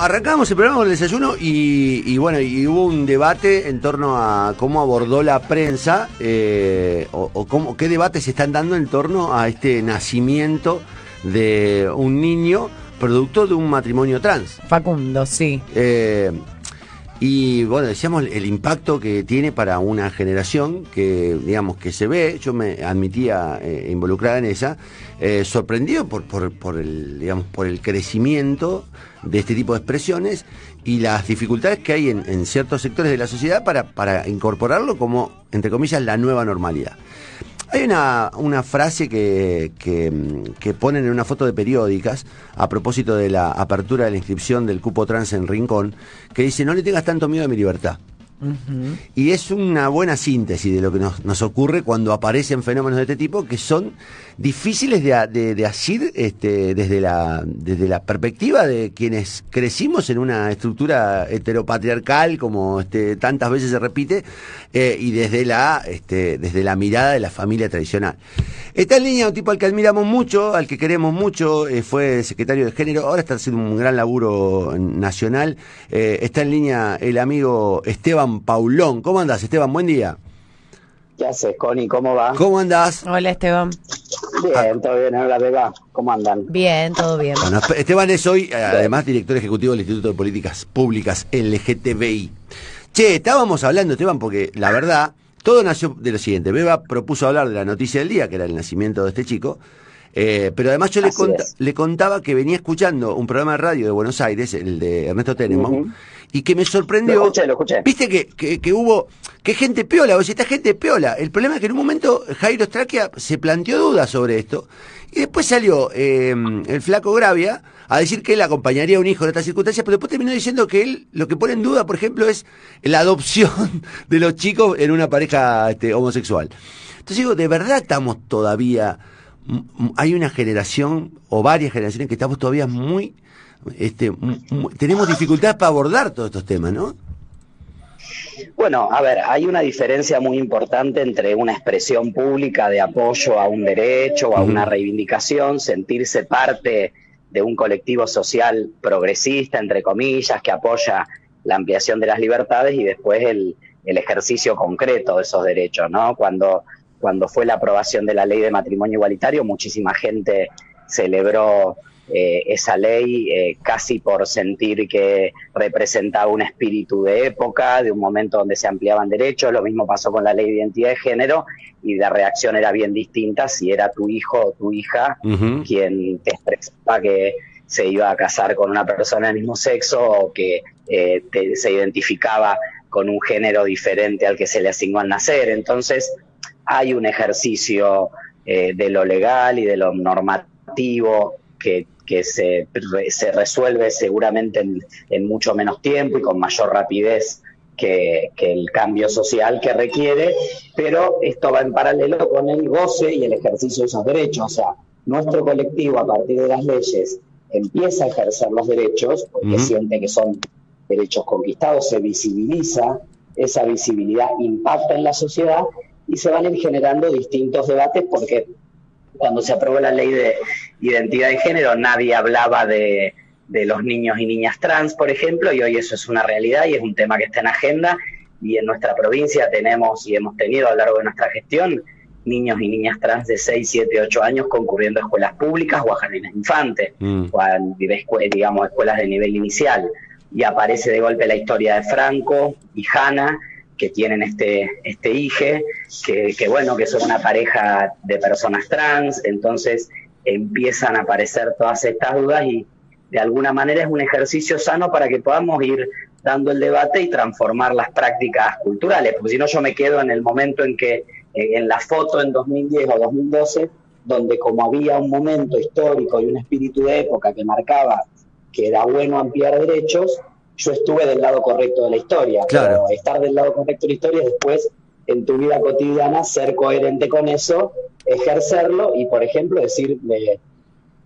Arrancamos el programa con el desayuno y, y bueno, y hubo un debate en torno a cómo abordó la prensa eh, o, o cómo, qué debates se están dando en torno a este nacimiento de un niño producto de un matrimonio trans. Facundo, sí. Eh, y bueno, decíamos el impacto que tiene para una generación que, digamos, que se ve, yo me admitía eh, involucrada en esa, sorprendido por, por, por, el, digamos, por el crecimiento de este tipo de expresiones y las dificultades que hay en, ciertos sectores de la sociedad para, para incorporarlo como, entre comillas, la nueva normalidad. Hay una, una frase que, que, que, ponen en una foto de periódicas a propósito de la apertura de la inscripción del cupo trans en Rincón, que dice, no le tengas tanto miedo a mi libertad. Y es una buena síntesis de lo que nos, ocurre cuando aparecen fenómenos de este tipo que son difíciles de, de, de asir este, desde, la, desde la perspectiva de quienes crecimos en una estructura heteropatriarcal, como este, tantas veces se repite, eh, y desde la, este, desde la mirada de la familia tradicional. Está en línea un tipo al que admiramos mucho, al que queremos mucho, eh, fue secretario de género, ahora está haciendo un gran laburo nacional. Eh, está en línea el amigo Esteban Paulón. ¿Cómo andas, Esteban? Buen día. ¿Qué haces, Connie? ¿Cómo va? ¿Cómo andás? Hola, Esteban. Bien, todo bien. Hola, Beba. ¿Cómo andan? Bien, todo bien. Bueno, Esteban es hoy, además, director ejecutivo del Instituto de Políticas Públicas LGTBI. Che, estábamos hablando, Esteban, porque la verdad, todo nació de lo siguiente. Beba propuso hablar de la noticia del día, que era el nacimiento de este chico. Eh, pero además yo le, cont le, contaba que venía escuchando un programa de radio de Buenos Aires, el de Ernesto uh -huh. Y que me sorprendió. Lo escuché, lo escuché. Viste que, que, que hubo, que gente piola, o sea, esta gente piola. El problema es que en un momento Jairo Straquia se planteó dudas sobre esto, y después salió eh, el flaco Gravia a decir que él acompañaría a un hijo en estas circunstancias, pero después terminó diciendo que él lo que pone en duda, por ejemplo, es la adopción de los chicos en una pareja este, homosexual. Entonces digo, ¿de verdad estamos todavía hay una generación o varias generaciones que estamos todavía muy, este, tenemos dificultades para abordar todos estos temas, ¿no? Bueno, a ver, hay una diferencia muy importante entre una expresión pública de apoyo a un derecho o a una reivindicación, sentirse parte de un colectivo social progresista, entre comillas, que apoya la ampliación de las libertades y después el, el ejercicio concreto de esos derechos, ¿no? Cuando cuando fue la aprobación de la ley de matrimonio igualitario, muchísima gente celebró eh, esa ley eh, casi por sentir que representaba un espíritu de época, de un momento donde se ampliaban derechos. Lo mismo pasó con la ley de identidad de género y la reacción era bien distinta si era tu hijo o tu hija uh -huh. quien te expresaba que se iba a casar con una persona del mismo sexo o que eh, te, se identificaba con un género diferente al que se le asignó al nacer. Entonces, hay un ejercicio eh, de lo legal y de lo normativo que, que se, se, resuelve seguramente en, en, mucho menos tiempo y con mayor rapidez que, que, el cambio social que requiere, pero esto va en paralelo con el goce y el ejercicio de esos derechos. O sea, nuestro colectivo a partir de las leyes empieza a ejercer los derechos porque uh -huh. siente que son derechos conquistados, se visibiliza, esa visibilidad impacta en la sociedad y se van generando distintos debates porque cuando se aprobó la ley de identidad de género nadie hablaba de, de, los niños y niñas trans, por ejemplo, y hoy eso es una realidad y es un tema que está en agenda y en nuestra provincia tenemos y hemos tenido a lo largo de nuestra gestión niños y niñas trans de 6, 7, 8 años concurriendo a escuelas públicas o a jardines infantes, mm. o a, digamos, escuelas de nivel inicial. Y aparece de golpe la historia de Franco y Hanna, que tienen este, este hije, que, que, bueno, que son una pareja de personas trans, entonces empiezan a aparecer todas estas dudas y de alguna manera es un ejercicio sano para que podamos ir dando el debate y transformar las prácticas culturales, porque si no yo me quedo en el momento en que, en la foto en 2010 o 2012, donde como había un momento histórico y un espíritu de época que marcaba que era bueno ampliar derechos, yo estuve del lado correcto de la historia. Claro. Pero estar del lado correcto de la historia es después, en tu vida cotidiana, ser coherente con eso, ejercerlo y, por ejemplo, decirle,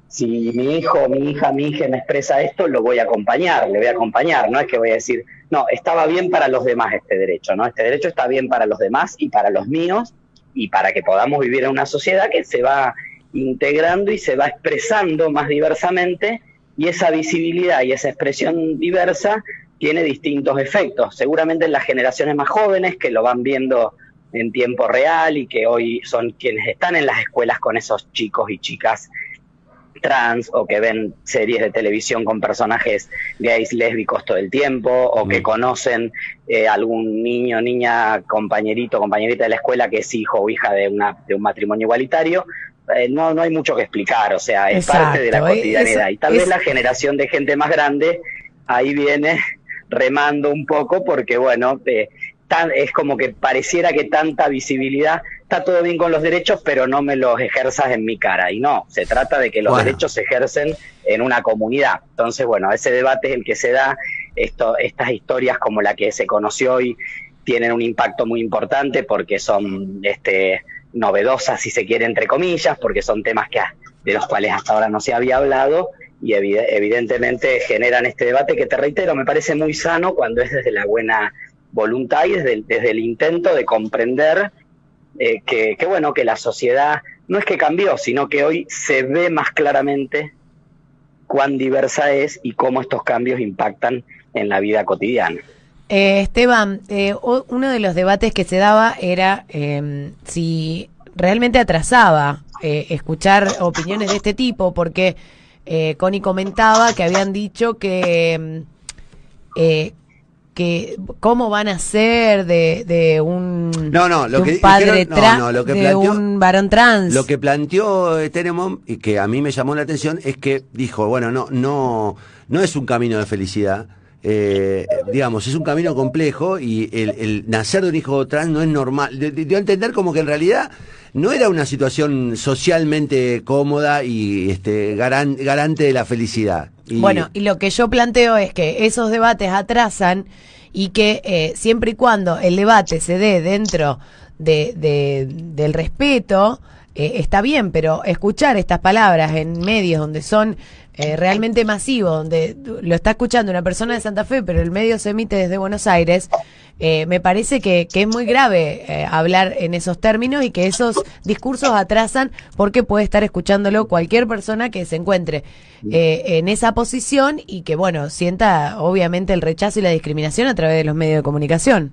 si mi hijo, mi hija, mi hija me expresa esto, lo voy a acompañar, le voy a acompañar. No es que voy a decir, no, estaba bien para los demás este derecho, ¿no? Este derecho está bien para los demás y para los míos y para que podamos vivir en una sociedad que se va integrando y se va expresando más diversamente y esa visibilidad y esa expresión diversa tiene distintos efectos. Seguramente en las generaciones más jóvenes que lo van viendo en tiempo real y que hoy son quienes están en las escuelas con esos chicos y chicas trans o que ven series de televisión con personajes gays lésbicos todo el tiempo o que mm. conocen eh, algún niño, niña, compañerito, compañerita de la escuela que es hijo o hija de, una, de un matrimonio igualitario. Eh, no, no hay mucho que explicar, o sea, es parte de la cotidianidad. y tal vez la generación de gente más grande ahí viene remando un poco porque, bueno, eh, es como que pareciera que tanta visibilidad, está todo bien con los derechos, pero no me los ejerzas en mi cara. Y no, se trata de que los derechos se ejercen en una comunidad. Entonces, bueno, ese debate es el que se da, esto, estas historias como la que se conoció hoy tienen un impacto muy importante porque son este, novedosas, si se quiere, entre comillas, porque son temas que, de los cuales hasta ahora no se había hablado y evidentemente generan este debate que te reitero, me parece muy sano cuando es desde la buena voluntad y desde el, desde el intento de comprender eh, que, bueno, que la sociedad no es que cambió, sino que hoy se ve más claramente cuán diversa es y cómo estos cambios impactan en la vida cotidiana. Eh, Esteban, eh, uno de los debates que se daba era em, si realmente atrasaba escuchar opiniones de este tipo, porque Connie comentaba que habían dicho que em, que cómo van a ser de, de un, no, no, lo que, padre trans, de un varón trans. Lo que planteó eh, Tenemon y que a mí me llamó la atención es que dijo, bueno, no, no, no es un camino de felicidad. Eh, digamos, es un camino complejo y el, nacer de un hijo trans no es normal. Dio entender como que en realidad no era una situación socialmente cómoda y este, garante de la felicidad. Bueno, y lo que yo planteo es que esos debates atrasan y que eh, siempre y cuando el debate se dé dentro de, del respeto, eh, está bien, pero escuchar estas palabras en medios donde son eh, realmente masivos, donde lo está escuchando una persona de Santa Fe, pero el medio se emite desde Buenos Aires, eh, me parece que, que, es muy grave eh, hablar en esos términos y que esos discursos atrasan porque puede estar escuchándolo cualquier persona que se encuentre eh, en esa posición y que, bueno, sienta obviamente el rechazo y la discriminación a través de los medios de comunicación.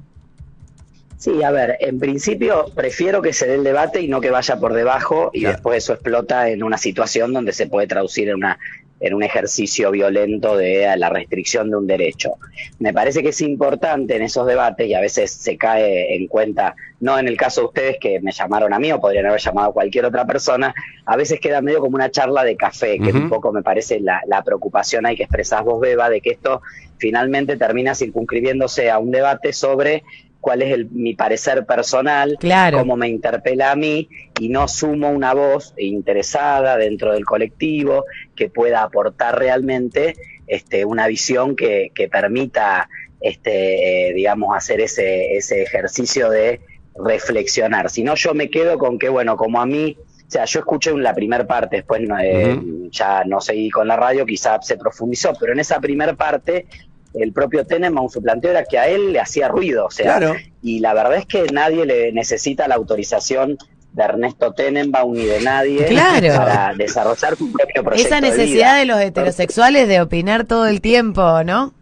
Sí, a ver, en principio prefiero que se dé el debate y no que vaya por debajo y después eso explota en una situación donde se puede traducir en una en un ejercicio violento de la restricción de un derecho. Me parece que es importante en esos debates y a veces se cae en cuenta, no en el caso de ustedes que me llamaron a mí o podrían haber llamado a cualquier otra persona, a veces queda medio como una charla de café, que un poco me parece la, la preocupación hay que expresar vos, Beba, de que esto finalmente termina circunscribiéndose a un debate sobre cuál es el, mi parecer personal, cómo me interpela a mí, y no sumo una voz interesada dentro del colectivo que pueda aportar realmente este, una visión que, que permita, este, eh, digamos, hacer ese, ese ejercicio de reflexionar. Si no, yo me quedo con que, bueno, como a mí, o sea, yo escuché en la primera parte, después eh, ya no seguí con la radio, quizá se profundizó, pero en esa primera parte el propio Tenenbaum su planteo era que a él le hacía ruido, o sea, y la verdad es que nadie le necesita la autorización de Ernesto Tenenbaum ni de nadie para desarrollar su propio proyecto. Esa necesidad de, los heterosexuales de opinar todo el tiempo, ¿no?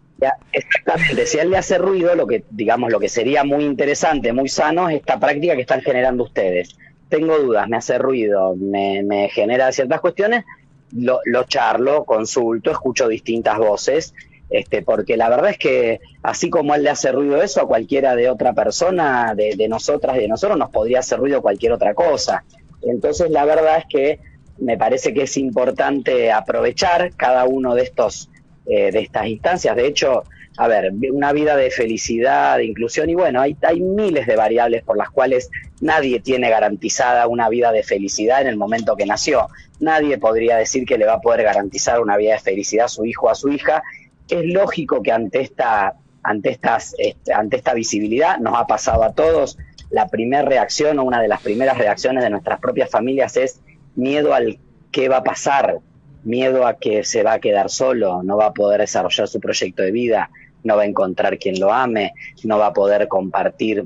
exactamente, si a él le hace ruido, lo que, digamos, lo que sería muy interesante, muy sano, es esta práctica que están generando ustedes. Tengo dudas, me hace ruido, me, me genera ciertas cuestiones, lo, lo charlo, consulto, escucho distintas voces este, porque la verdad es que así como él le hace ruido eso a cualquiera de otra persona, de, de nosotras y de nosotros, nos podría hacer ruido cualquier otra cosa. Entonces la verdad es que me parece que es importante aprovechar cada uno de estos eh, de estas instancias. De hecho, a ver, una vida de felicidad, de inclusión, y bueno, hay, hay miles de variables por las cuales nadie tiene garantizada una vida de felicidad en el momento que nació. Nadie podría decir que le va a poder garantizar una vida de felicidad a su hijo o a su hija, es lógico que ante esta, ante, estas, este, ante esta visibilidad nos ha pasado a todos. La primera reacción o una de las primeras reacciones de nuestras propias familias es miedo al qué va a pasar, miedo a que se va a quedar solo, no va a poder desarrollar su proyecto de vida, no va a encontrar quien lo ame, no va a poder compartir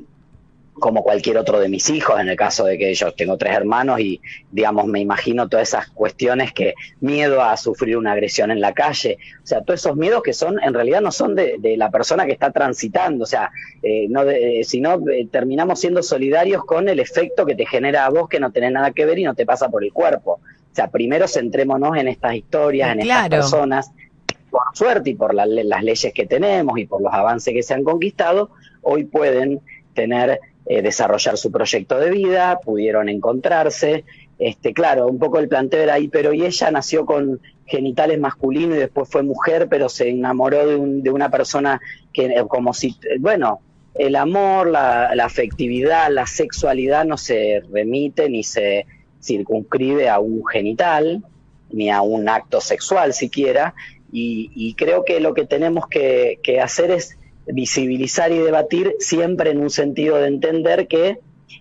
como cualquier otro de mis hijos, en el caso de que yo tengo tres hermanos y, digamos, me imagino todas esas cuestiones que miedo a sufrir una agresión en la calle, o sea, todos esos miedos que son, en realidad no son de, la persona que está transitando, o sea, eh, no de, sino eh, terminamos siendo solidarios con el efecto que te genera a vos que no tenés nada que ver y no te pasa por el cuerpo. O sea, primero centrémonos en estas historias, en estas personas, por suerte y por las leyes que tenemos y por los avances que se han conquistado, hoy pueden tener eh, desarrollar su proyecto de vida, pudieron encontrarse. Este, claro, un poco el planteo era ahí, pero y ella nació con genitales masculinos y después fue mujer, pero se enamoró de, un, de una persona que, eh, como si, bueno, el amor, la, afectividad, la sexualidad no se remite ni se circunscribe a un genital, ni a un acto sexual siquiera, y, creo que lo que tenemos que hacer es visibilizar y debatir siempre en un sentido de entender que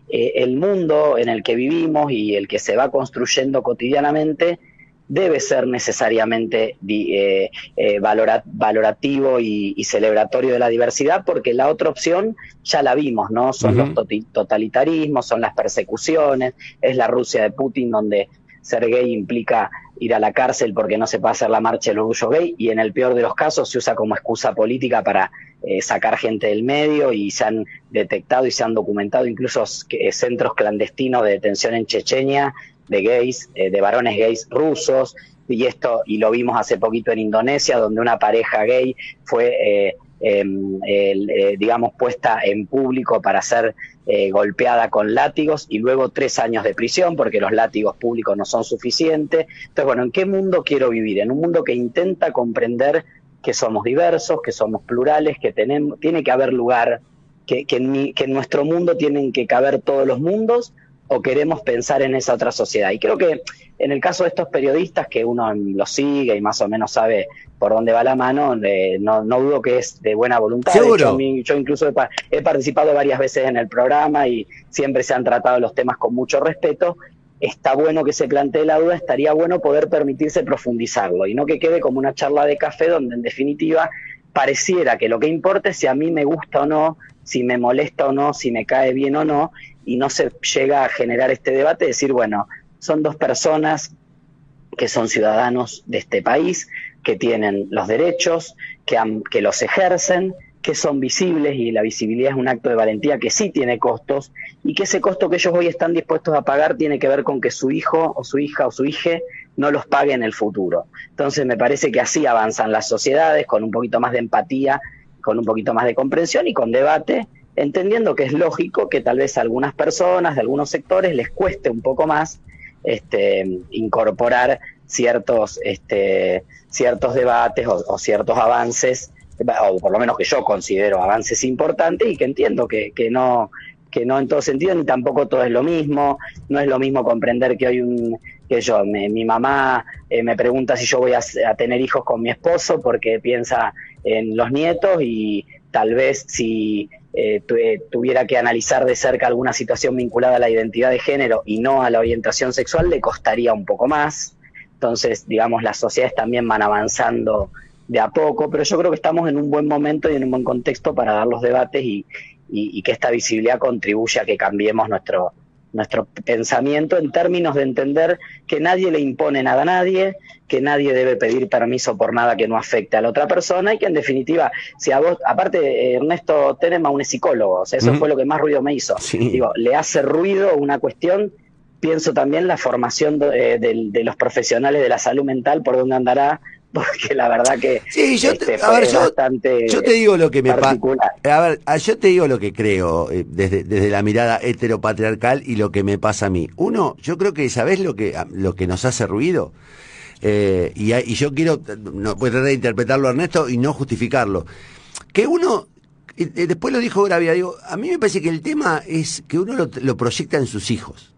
eh, el mundo en el que vivimos y el que se va construyendo cotidianamente debe ser necesariamente eh, eh, valorativo y, celebratorio de la diversidad, porque la otra opción ya la vimos, ¿no? Son los totalitarismos, son las persecuciones, es la Rusia de Putin donde ser gay implica ir a la cárcel porque no se puede hacer la marcha del orgullo gay y en el peor de los casos se usa como excusa política para eh, sacar gente del medio y se han detectado y se han documentado incluso eh, centros clandestinos de detención en Chechenia de gays, eh, de varones gays rusos y esto y lo vimos hace poquito en Indonesia donde una pareja gay fue em, digamos puesta en público para ser golpeada con látigos y luego tres años de prisión porque los látigos públicos no son suficientes. Entonces, bueno, ¿en qué mundo quiero vivir? En un mundo que intenta comprender que somos diversos, que somos plurales, que tenemos, tiene que haber lugar, que, que, en, que en nuestro mundo tienen que caber todos los mundos o queremos pensar en esa otra sociedad. Y creo que en el caso de estos periodistas que uno los sigue y más o menos sabe por dónde va la mano, no, no, dudo que es de buena voluntad. yo incluso he, participado varias veces en el programa y siempre se han tratado los temas con mucho respeto. Está bueno que se plantee la duda, estaría bueno poder permitirse profundizarlo y no que quede como una charla de café donde en definitiva pareciera que lo que importa es si a mí me gusta o no, si me molesta o no, si me cae bien o no, y no se llega a generar este debate, decir, bueno, son dos personas que son ciudadanos de este país, que tienen los derechos, que, que los ejercen, que son visibles y la visibilidad es un acto de valentía que sí tiene costos y que ese costo que ellos hoy están dispuestos a pagar tiene que ver con que su hijo o su hija o su hija no los pague en el futuro. Entonces me parece que así avanzan las sociedades con un poquito más de empatía, con un poquito más de comprensión y con debate, entendiendo que es lógico que tal vez a algunas personas de algunos sectores les cueste un poco más este, incorporar ciertos, este, ciertos debates o, ciertos avances, o por lo menos que yo considero avances importantes y que entiendo que, que no que no en todo sentido ni tampoco todo es lo mismo, no es lo mismo comprender que hoy un que yo, mi mamá eh, me pregunta si yo voy a, tener hijos con mi esposo porque piensa en los nietos y tal vez si eh, eh, tuviera que analizar de cerca alguna situación vinculada a la identidad de género y no a la orientación sexual, le costaría un poco más. Entonces, digamos, las sociedades también van avanzando de a poco, pero yo creo que estamos en un buen momento y en un buen contexto para dar los debates y, y, que esta visibilidad contribuya a que cambiemos nuestro, nuestro pensamiento en términos de entender que nadie le impone nada a nadie, que nadie debe pedir permiso por nada que no afecte a la otra persona y que en definitiva, si a vos, aparte Ernesto Tenema un psicólogo, o sea, eso fue lo que más ruido me hizo. Digo, le hace ruido una cuestión, pienso también la formación de, de los profesionales de la salud mental, por donde andará porque la verdad que sí, yo te, este, a ver, yo, te digo lo que me pasa a ver yo te digo lo que creo eh, desde, desde la mirada heteropatriarcal y lo que me pasa a mí. Uno yo creo que sabes lo que lo que nos hace ruido eh, y, y, yo quiero no puedo tratar de interpretarlo Ernesto y no justificarlo. Que uno después lo dijo Gravia digo a mí me parece que el tema es que uno lo, lo proyecta en sus hijos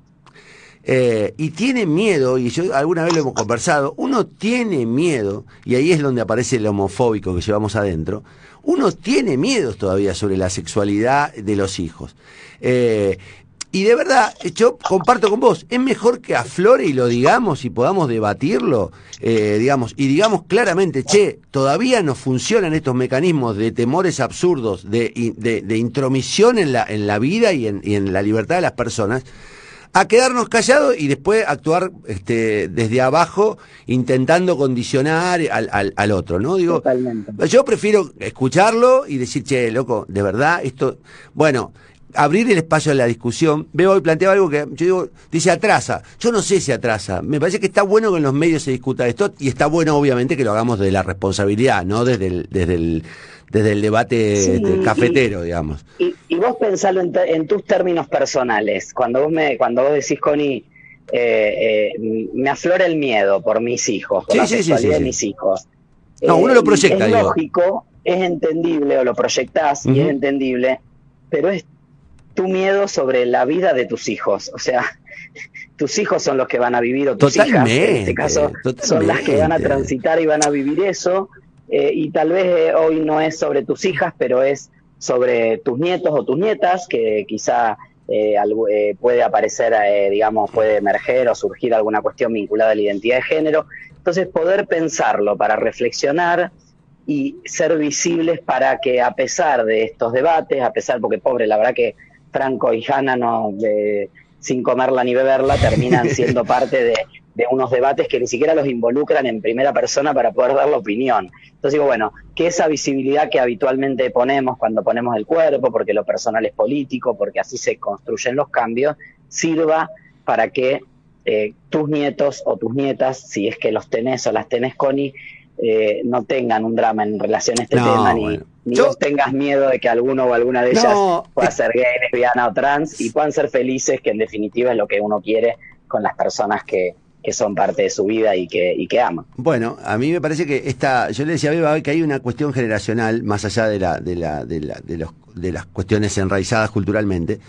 eh, y tiene miedo, y yo alguna vez lo hemos conversado, uno tiene miedo, y ahí es donde aparece el homofóbico que llevamos adentro, uno tiene miedos todavía sobre la sexualidad de los hijos. Eh, y de verdad, yo comparto con vos, es mejor que aflore y lo digamos y podamos debatirlo, eh, digamos, y digamos claramente, che, todavía no funcionan estos mecanismos de temores absurdos, de, de, intromisión en la, en la vida y en, y en la libertad de las personas, a quedarnos callados y después actuar este, desde abajo intentando condicionar al, al, al otro, ¿no? Digo, yo prefiero escucharlo y decir, che, loco, de verdad, esto, bueno, abrir el espacio a la discusión. Veo hoy planteaba algo que yo digo, dice atrasa. Yo no sé si atrasa. Me parece que está bueno que en los medios se discuta esto y está bueno obviamente que lo hagamos de la responsabilidad, no desde el, desde el, desde el debate cafetero, digamos. Y, vos pensalo en, tus términos personales. Cuando vos me, cuando vos decís, Connie, eh, eh, me aflora el miedo por mis hijos, por la sexualidad de mis hijos. No, uno lo eh, proyecta. Es lógico, es entendible, o lo proyectás y es entendible, pero es tu miedo sobre la vida de tus hijos. O sea, tus hijos son los que van a vivir, o tus hijas, en este caso, son las que van a transitar y van a vivir eso. Eh, y tal vez eh, hoy no es sobre tus hijas, pero es sobre tus nietos o tus nietas, que quizá eh, puede aparecer, digamos, puede emerger o surgir alguna cuestión vinculada a la identidad de género. Entonces, poder pensarlo para reflexionar y ser visibles para que a pesar de estos debates, a pesar, porque pobre, la verdad que Franco y Hanna no, sin comerla ni beberla, terminan siendo parte de, unos debates que ni siquiera los involucran en primera persona para poder dar la opinión. Entonces digo, bueno, que esa visibilidad que habitualmente ponemos cuando ponemos el cuerpo, porque lo personal es político, porque así se construyen los cambios, sirva para que eh, tus nietos o tus nietas, si es que los tenés o las tenés, Connie, eh, no tengan un drama en relación a este tema, ni, tengas miedo de que alguno o alguna de ellas pueda ser gay, lesbiana o trans, y puedan ser felices, que en definitiva es lo que uno quiere con las personas que, que son parte de su vida y que, y que ama. Bueno, a mí me parece que esta, yo le decía a Beba que hay una cuestión generacional, más allá de, la, de, la, de, la, de, los, de las cuestiones enraizadas culturalmente,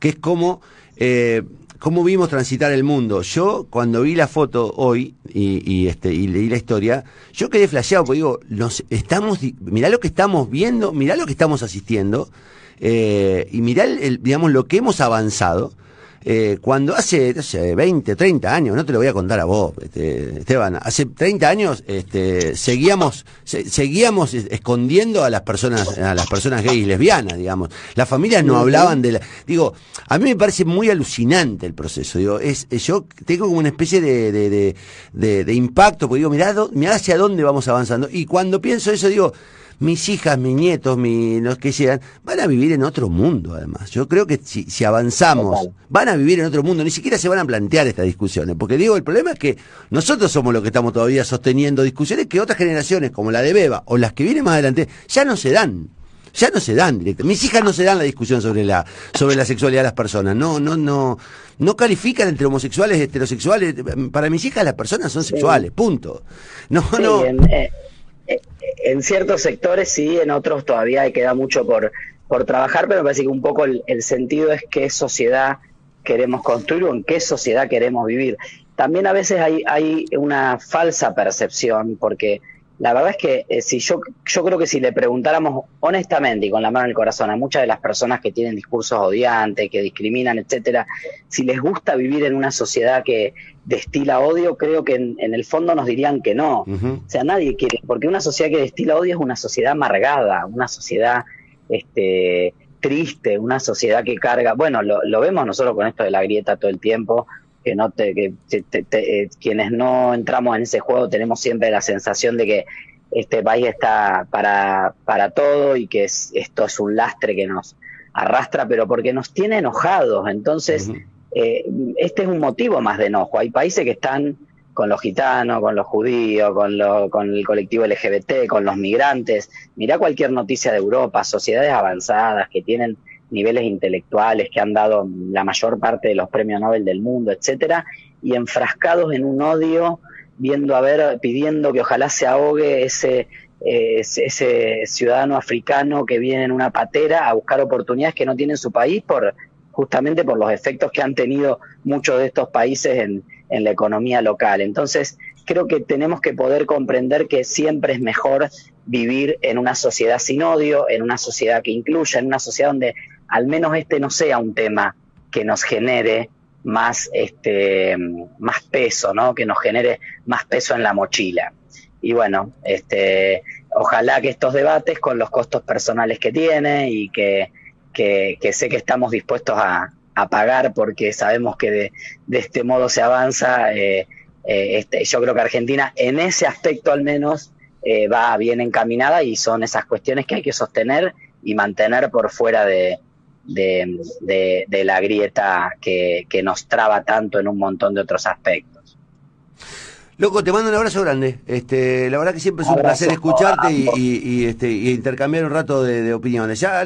que es como... Eh, cómo vimos transitar el mundo. Yo, cuando vi la foto hoy y, este, y leí la historia, yo quedé flasheado, porque digo, nos estamos, mirá lo que estamos viendo, mirá lo que estamos asistiendo, eh, y mirá, el, digamos, lo que hemos avanzado. Eh, cuando hace, no 20, 30 años, no te lo voy a contar a vos, este, Esteban, hace 30 años este, seguíamos, seguíamos escondiendo a las personas, a las personas gays y lesbianas, digamos. Las familias no hablaban de la, digo, a mí me parece muy alucinante el proceso, digo, es, yo tengo como una especie de, de, de, de impacto, porque digo, mirá, mirá hacia dónde vamos avanzando, y cuando pienso eso digo, mis hijas, mis nietos, mis, los que sean, van a vivir en otro mundo además. Yo creo que si, si avanzamos, van a vivir en otro mundo, ni siquiera se van a plantear estas discusiones, porque digo, el problema es que nosotros somos los que estamos todavía sosteniendo discusiones que otras generaciones, como la de Beba o las que vienen más adelante, ya no se dan ya no se dan directamente. Mis hijas no se dan la discusión sobre la sobre la sexualidad de las personas. No, no, no, no califican entre homosexuales, heterosexuales. Para mis hijas las personas son sexuales, punto. No, no. Eh, en ciertos sectores sí, en otros todavía queda mucho por, por trabajar, pero me parece que un poco el, sentido es qué sociedad queremos construir o en qué sociedad queremos vivir. También a veces hay, hay una falsa percepción, porque la verdad es que eh, si yo, yo creo que si le preguntáramos honestamente y con la mano en el corazón a muchas de las personas que tienen discursos odiantes, que discriminan, etcétera, si les gusta vivir en una sociedad que destila odio, creo que en, el fondo nos dirían que no. O sea, nadie quiere, porque una sociedad que destila odio es una sociedad amargada, una sociedad este, triste, una sociedad que carga. Bueno, lo, lo vemos nosotros con esto de la grieta todo el tiempo que no te, que eh, quienes no entramos en ese juego tenemos siempre la sensación de que este país está para, para todo y que esto es un lastre que nos arrastra, pero porque nos tiene enojados. Entonces, eh, este es un motivo más de enojo. Hay países que están con los gitanos, con los judíos, con, con el colectivo LGBT, con los migrantes. Mirá cualquier noticia de Europa, sociedades avanzadas que tienen niveles intelectuales que han dado la mayor parte de los premios Nobel del mundo, etcétera, y enfrascados en un odio, viendo a ver, pidiendo que ojalá se ahogue ese, ese, ciudadano africano que viene en una patera a buscar oportunidades que no tiene en su país por justamente por los efectos que han tenido muchos de estos países en, en la economía local. Entonces, creo que tenemos que poder comprender que siempre es mejor vivir en una sociedad sin odio, en una sociedad que incluya, en una sociedad donde al menos este no sea un tema que nos genere más, este, más peso, ¿no? Que nos genere más peso en la mochila. Y bueno, este, ojalá que estos debates con los costos personales que tiene y que, que, sé que estamos dispuestos a, pagar porque sabemos que de, este modo se avanza, eh, eh, este, yo creo que Argentina en ese aspecto al menos eh, va bien encaminada y son esas cuestiones que hay que sostener y mantener por fuera de, la grieta que, nos traba tanto en un montón de otros aspectos. Loco, te mando un abrazo grande. Este, la verdad que siempre es un placer escucharte y, este, intercambiar un rato de, opiniones. Ya,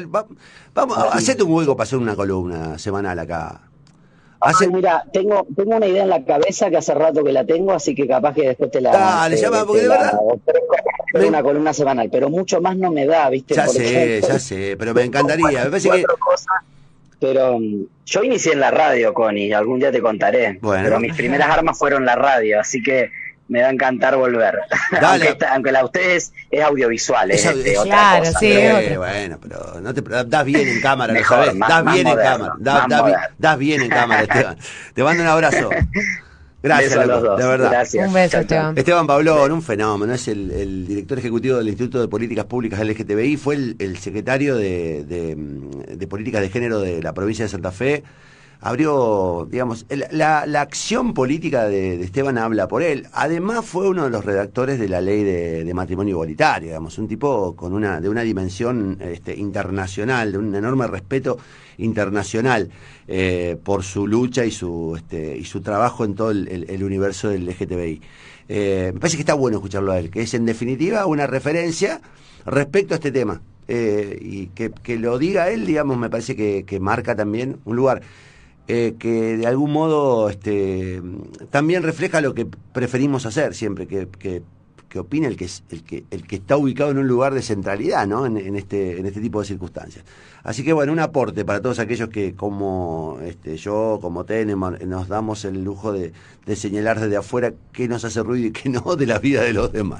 vamos, hacete un hueco para hacer una columna semanal acá. mira, tengo, tengo una idea en la cabeza que hace rato que la tengo, así que capaz que después te la. Dale, llama, porque de verdad una columna semanal, pero mucho más no me da, ¿viste? Ya sé, ya sé, pero me encantaría. Me parece que... pero mm, yo inicié en la radio, Connie, algún día te contaré. Pero mis primeras armas fueron la radio, así que me va a encantar volver. aunque, la de ustedes es audiovisual, es, de otra claro, cosa. Sí, bueno, pero no te das bien en cámara, ¿lo sabes? Das bien en cámara. Das, bien en cámara, Esteban. Te mando un abrazo. Gracias, a los dos. de verdad. Gracias. Un beso, Esteban. Esteban Pablón, un fenómeno, es el, director ejecutivo del Instituto de Políticas Públicas LGTBI, fue el, secretario de, de, Políticas de Género de la provincia de Santa Fe abrió, digamos, la, la acción política de, Esteban habla por él. Además fue uno de los redactores de la ley de, matrimonio igualitario, digamos, un tipo con una, de una dimensión este, internacional, de un enorme respeto internacional eh, por su lucha y su, este, y su trabajo en todo el, universo del LGTBI. Eh, me parece que está bueno escucharlo a él, que es en definitiva una referencia respecto a este tema. Eh, y que, que, lo diga él, digamos, me parece que, que marca también un lugar. Eh, que de algún modo este, también refleja lo que preferimos hacer siempre, que, que, opine el que, el, que, el que está ubicado en un lugar de centralidad ¿no? en, este, en este tipo de circunstancias. Así que bueno, un aporte para todos aquellos que como este, yo, como tenemos, nos damos el lujo de señalar desde afuera qué nos hace ruido y qué no de la vida de los demás.